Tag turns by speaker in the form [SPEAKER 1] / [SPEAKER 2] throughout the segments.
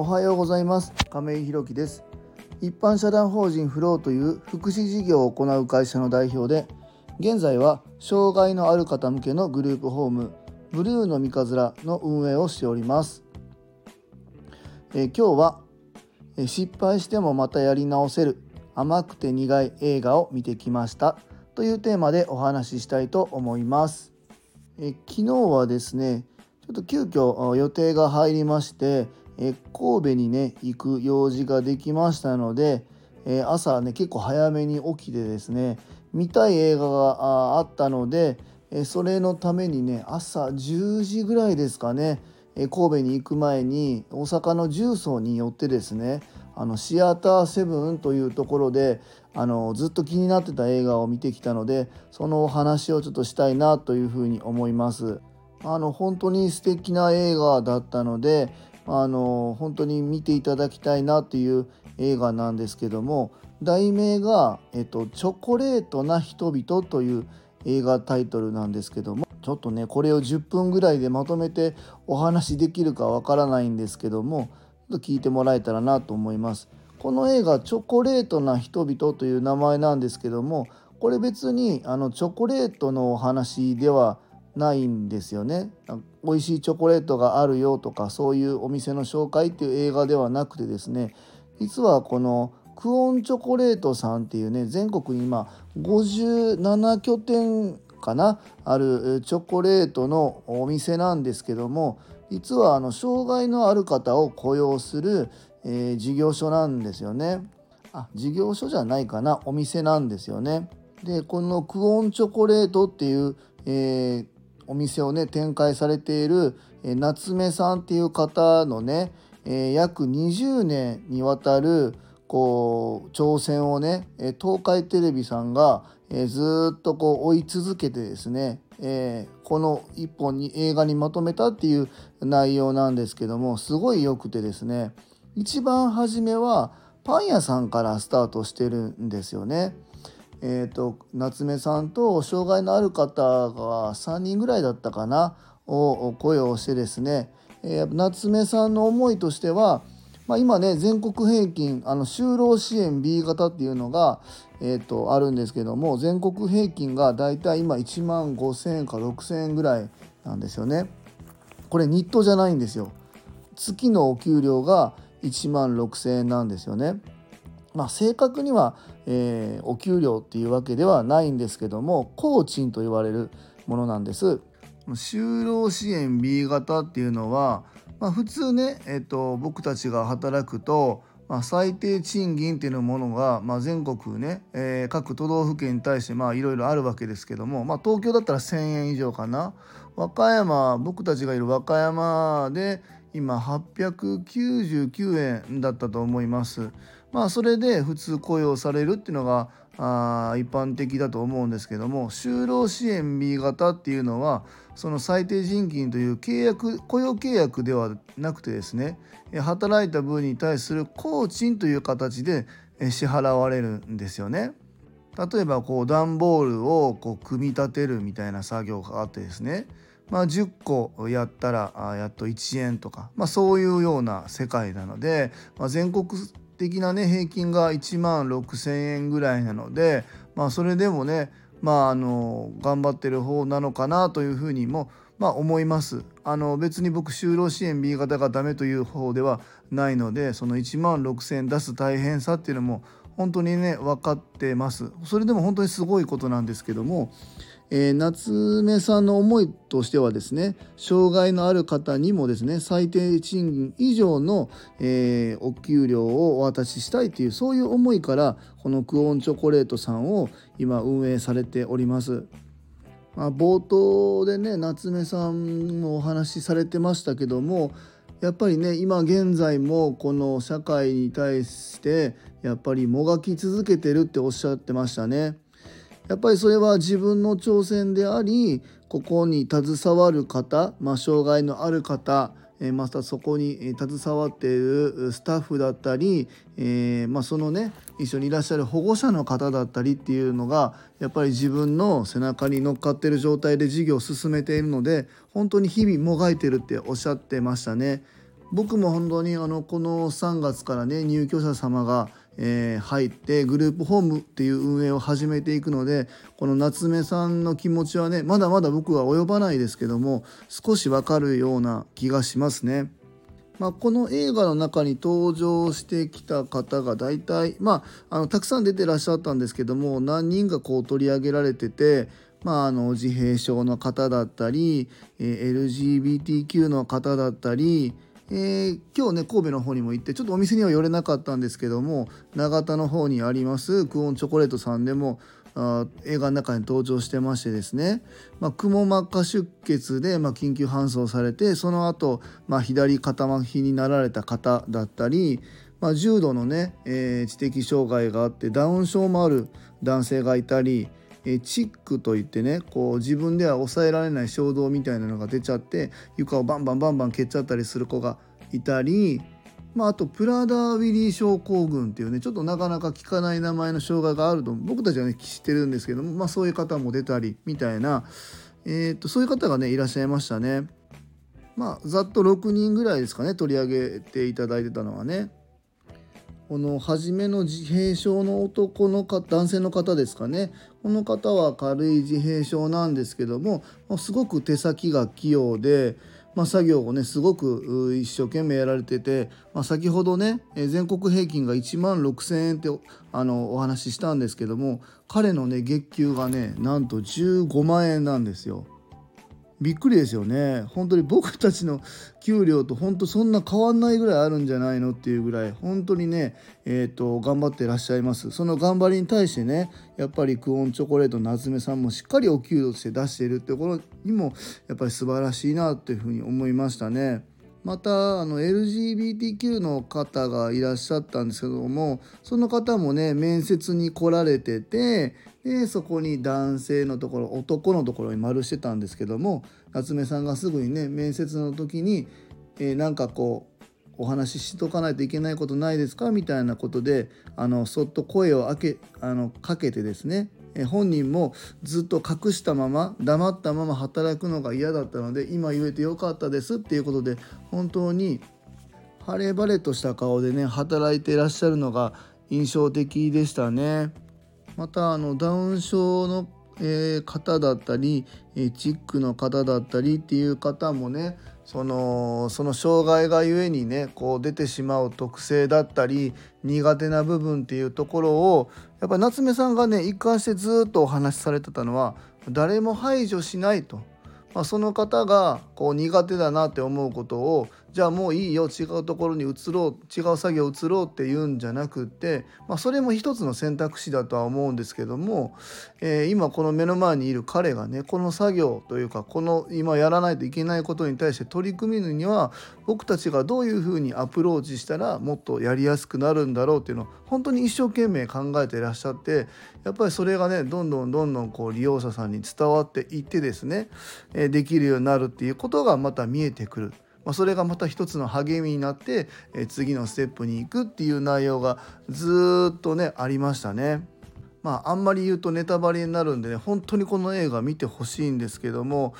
[SPEAKER 1] おはようございます。亀井弘樹です。一般社団法人フローという福祉事業を行う会社の代表で現在は障害のある方向けのグループホームブルーの三日面の運営をしております。え今日は失敗してもまたやり直せる甘くて苦い映画を見てきましたというテーマでお話ししたいと思います。え昨日はですねちょっと急遽予定が入りましてえ神戸にね行く用事ができましたので、え朝ね結構早めに起きてですね見たい映画があったので、えそれのためにね朝10時ぐらいですかね、え神戸に行く前に大阪の重曹に寄ってですねあのシアターセブンというところであのずっと気になってた映画を見てきたのでそのお話をちょっとしたいなというふうに思います。あの本当に素敵な映画だったのであの本当に見ていただきたいなという映画なんですけども題名が、えっと「チョコレートな人々」という映画タイトルなんですけどもちょっとねこれを10分ぐらいでまとめてお話できるかわからないんですけどもちょっと聞いてもらえたらなと思います。この映画「チョコレートな人々」という名前なんですけどもこれ別にあのチョコレートのお話ではないんですよね。美味しいチョコレートがあるよとかそういうお店の紹介っていう映画ではなくてですね実はこのクオンチョコレートさんっていうね全国に今57拠点かな？あるチョコレートのお店なんですけども実はあの障害のある方を雇用する、えー、事業所なんですよね。あ事業所じゃないかな？お店なんですよね。でこのクオンチョコレートっていう、えー、お店をね展開されている、え夏目さんっていう方のね、え約20年にわたるこう挑戦をね東海テレビさんが、えずっとこう追い続けてですね、えー、この1本に映画にまとめたっていう内容なんですけどもすごい良くてですね一番初めはパン屋さんからスタートしてるんですよね。えーと、夏目さんと障害のある方が3人ぐらいだったかなを声をしてですね、えー、夏目さんの思いとしては、まあ、今ね全国平均あの就労支援 B 型っていうのが、えーと、あるんですけども全国平均がだいたい今1万5,000円か6,000円ぐらいなんですよね。これ日当じゃないんですよ。月のお給料が1万6,000円なんですよね。まあ、正確には、えー、お給料っていうわけではないんですけども工賃と言われるものなんです。就労支援 B 型っていうのは、まあ、普通ね、えーと、僕たちが働くと、まあ、最低賃金っていうものが、まあ、全国ね、えー、各都道府県に対していろいろあるわけですけども、まあ、東京だったら1,000円以上かな和歌山僕たちがいる和歌山で今899円だったと思います。まあそれで普通雇用されるっていうのがあ一般的だと思うんですけども就労支援 B 型っていうのはその最低賃金という契約雇用契約ではなくてですね働いた分に対する工賃という形で支払われるんですよね。例えばこう段ボールをこう組み立てるみたいな作業があってですねまあ、10個やったらやっと1円とか、まあ、そういうような世界なので、まあ、全国的なね平均が1万6,000円ぐらいなので、まあ、それでもね、まあ、あの頑張ってる方なのかなというふうにも、まあ、思います。あの別に僕就労支援 B 型がダメという方ではないのでその1万6,000円出す大変さっていうのも本当にね分かってます。それでも本当にすごいことなんですけどもえー、夏目さんの思いとしてはですね障害のある方にもですね最低賃金以上の、えー、お給料をお渡ししたいというそういう思いからこのクオンチョコレートさんを今運営されております。まあ、冒頭でね夏目さんもお話しされてましたけどもやっぱりね今現在もこの社会に対してやっぱりもがき続けてるっておっしゃってましたね。やっぱりそれは自分の挑戦でありここに携わる方、まあ、障害のある方またそこに携わっているスタッフだったり、え、ま、そのね一緒にいらっしゃる保護者の方だったりっていうのがやっぱり自分の背中に乗っかってる状態で事業を進めているので本当に日々もがいてるっておっしゃってましたね。僕も本当にあのこの3月からね入居者様が、えー、入ってグループホームっていう運営を始めていくのでこの夏目さんの気持ちはねまだまだ僕は及ばないですけども少しわかるような気がしますね。まあ、この映画の中に登場してきた方が大体、まあ、あのたくさん出てらっしゃったんですけども何人かこう取り上げられてて、まあ、あの自閉症の方だったり、え、LGBTQ の方だったり、えー、今日ね神戸の方にも行ってちょっとお店には寄れなかったんですけども永田の方にありますクオンチョコレートさんでもあ映画の中に登場してましてですね、まあ、くも膜下出血で、まあ、緊急搬送されてその後、まあ左肩麻痺になられた方だったり、まあ、重度のね、えー、知的障害があってダウン症もある男性がいたりえチックといってねこう自分では抑えられない衝動みたいなのが出ちゃって床をバンバンバンバン蹴っちゃったりする子がいたり、まあ、あとプラダーウィリー症候群っていうねちょっとなかなか聞かない名前の障害があると僕たちはね知ってるんですけども、まあ、そういう方も出たりみたいな、えー、とそういう方がねいらっしゃいましたね。まあ、ざっと6人ぐらいですかね取り上げていただいてたのはね。この初めの自閉症の男のか男性の方ですかねこの方は軽い自閉症なんですけどもすごく手先が器用で、まあ、作業をねすごく一生懸命やられてて、まあ、先ほどね全国平均が1万6,000円ってあのお話ししたんですけども彼のね月給がねなんと15万円なんですよ。びっくりですよね本当に僕たちの給料と本当そんな変わんないぐらいあるんじゃないのっていうぐらい本当にねえっ、ー、と頑張ってらっしゃいますその頑張りに対してねやっぱりクオンチョコレート夏目さんもしっかりお給料として出しているってところにもやっぱり素晴らしいなっていうふうに思いましたね。またあの LGBTQ の方がいらっしゃったんですけどもその方もね面接に来られててでそこに男性のところ男のところに丸してたんですけども夏目さんがすぐにね面接の時に、えー、なんかこうお話ししとかないといけないことないですか？みたいなことであのそっと声をあけあのかけてですね本人もずっと隠したまま黙ったまま働くのが嫌だったので今言えてよかったですっていうことで本当に晴れ晴れとした顔でね働いていらっしゃるのが印象的でしたね。またあのダウン症の、えー、方だったり、え、チックの方だったりっていう方もねそのその障害がゆえにねこう出てしまう特性だったり苦手な部分っていうところをやっぱ夏目さんがね一貫してずっとお話しされてたのは誰も排除しないと、まあ、その方がこう苦手だなって思うことをじゃあもういいよ違うところに移ろう違う作業移ろうっていうんじゃなくって、まあ、それも一つの選択肢だとは思うんですけども、えー、今この目の前にいる彼がねこの作業というかこの今やらないといけないことに対して取り組むには僕たちがどういうふうにアプローチしたらもっとやりやすくなるんだろうっていうのを本当に一生懸命考えていらっしゃってやっぱりそれがねどんどんどんどんこう利用者さんに伝わっていってですね、え、できるようになるっていうことことがまた見えてくる。まあ、それがまた一つの励みになって、え次のステップに行くっていう内容がずっとねありましたね。まあ、あんまり言うとネタバレになるんでね本当にこの映画見てほしいんですけども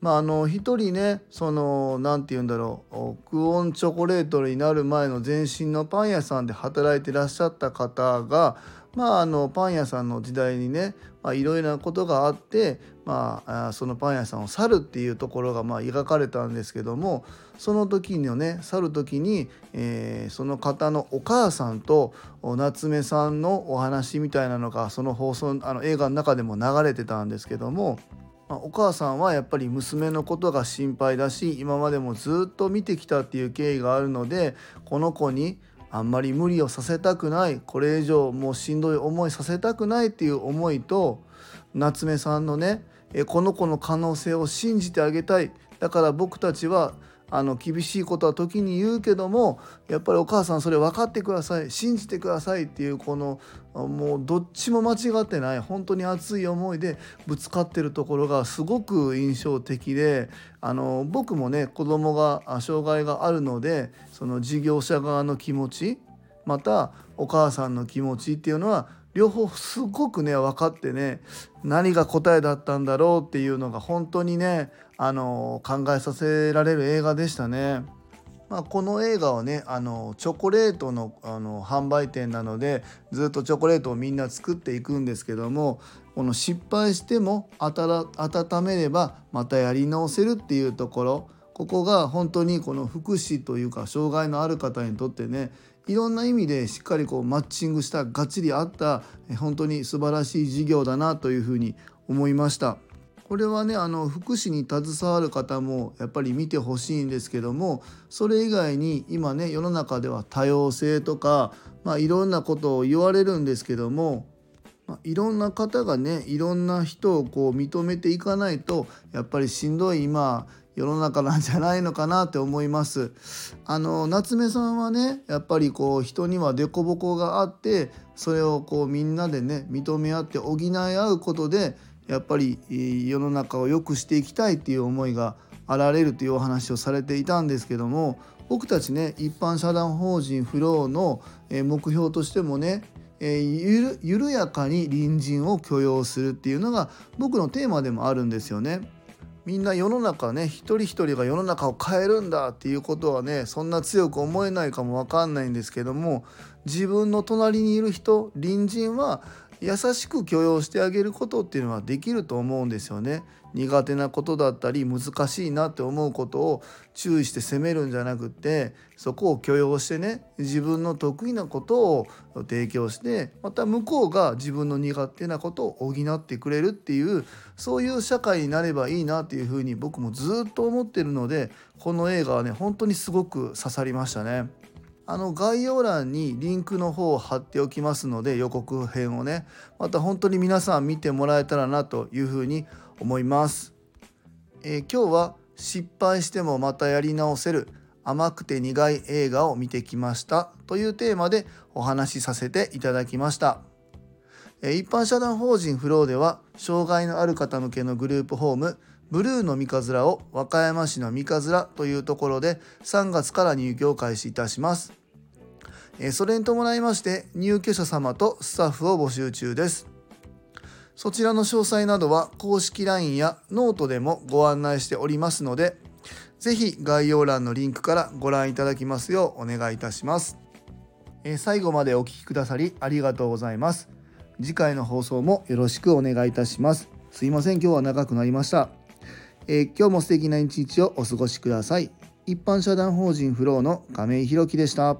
[SPEAKER 1] まああの一人ねその何て言うんだろうクオンチョコレートになる前の前身のパン屋さんで働いてらっしゃった方がまあ、あのパン屋さんの時代にねいろいろなことがあって、まあ、そのパン屋さんを去るっていうところがまあ描かれたんですけどもその時のね去る時に、えー、その方のお母さんと夏目さんのお話みたいなのがその放送あの映画の中でも流れてたんですけども。ま、お母さんはやっぱり娘のことが心配だし今までもずっと見てきたっていう経緯があるのでこの子にあんまり無理をさせたくない。これ以上もうしんどい思いさせたくないっていう思いと夏目さんのねこの子の可能性を信じてあげたい。だから僕たちはあの厳しいことは時に言うけどもやっぱりお母さんそれ分かってください。信じてくださいっていうこのもうどっちも間違ってない本当に熱い思いでぶつかってるところがすごく印象的であの僕もね子供が障害があるのでその事業者側の気持ちまたお母さんの気持ちっていうのは両方すごくね分かってね何が答えだったんだろうっていうのが本当にねあの考えさせられる映画でしたね。まあ、この映画はねあのチョコレートのあの販売店なのでずっとチョコレートをみんな作っていくんですけどもこの失敗しても温めればまたやり直せるっていうところここが本当にこの福祉というか障害のある方にとってねいろんな意味でしっかりこうマッチングしたがっちりあった本当に素晴らしい事業だなというふうに思いました。これはねあの福祉に携わる方もやっぱり見てほしいんですけどもそれ以外に今ね世の中では多様性とか、まあ、いろんなことを言われるんですけども、まあ、いろんな方がねいろんな人をこう認めていかないとやっぱりしんどい今世の中なんじゃないのかなって思います。あの夏目さんはねやっぱりこう人には凸凹があってそれをこうみんなでね認め合って補い合うことでやっぱり世の中を良くしていきたいっていう思いがあられるというお話をされていたんですけども僕たちね一般社団法人フローの目標としてもねえ緩やかに隣人を許容するっていうのが僕のテーマでもあるんですよね。みんな世の中ね一人一人が世の中を変えるんだっていうことはねそんな強く思えないかもわかんないんですけども自分の隣にいる人隣人は優しく許容してあげることっていうのはできると思うんですよね。苦手なことだったり難しいなって思うことを注意して責めるんじゃなくってそこを許容してね自分の得意なことを提供してまた向こうが自分の苦手なことを補ってくれるっていうそういう社会になればいいなっていうふうに僕もずっと思ってるのでこの映画はね本当にすごく刺さりましたね。あの概要欄にリンクの方を貼っておきますので予告編をねまた本当に皆さん見てもらえたらなというふうに思います、えー、今日は失敗してもまたやり直せる甘くて苦い映画を見てきました。というテーマでお話しさせていただきました。一般社団法人フローでは障害のある方向けのグループホームブルーの三日面を和歌山市の三日面というところで3月から入居を開始いたします。それに伴いまして入居者様とスタッフを募集中です。そちらの詳細などは公式 LINE やノートでもご案内しておりますので、ぜひ概要欄のリンクからご覧いただきますようお願いいたします。最後までお聴きくださりありがとうございます。次回の放送もよろしくお願いいたします。すいません、今日は長くなりました。えー、今日も素敵な一日をお過ごしください。一般社団法人フローの亀井宏樹でした。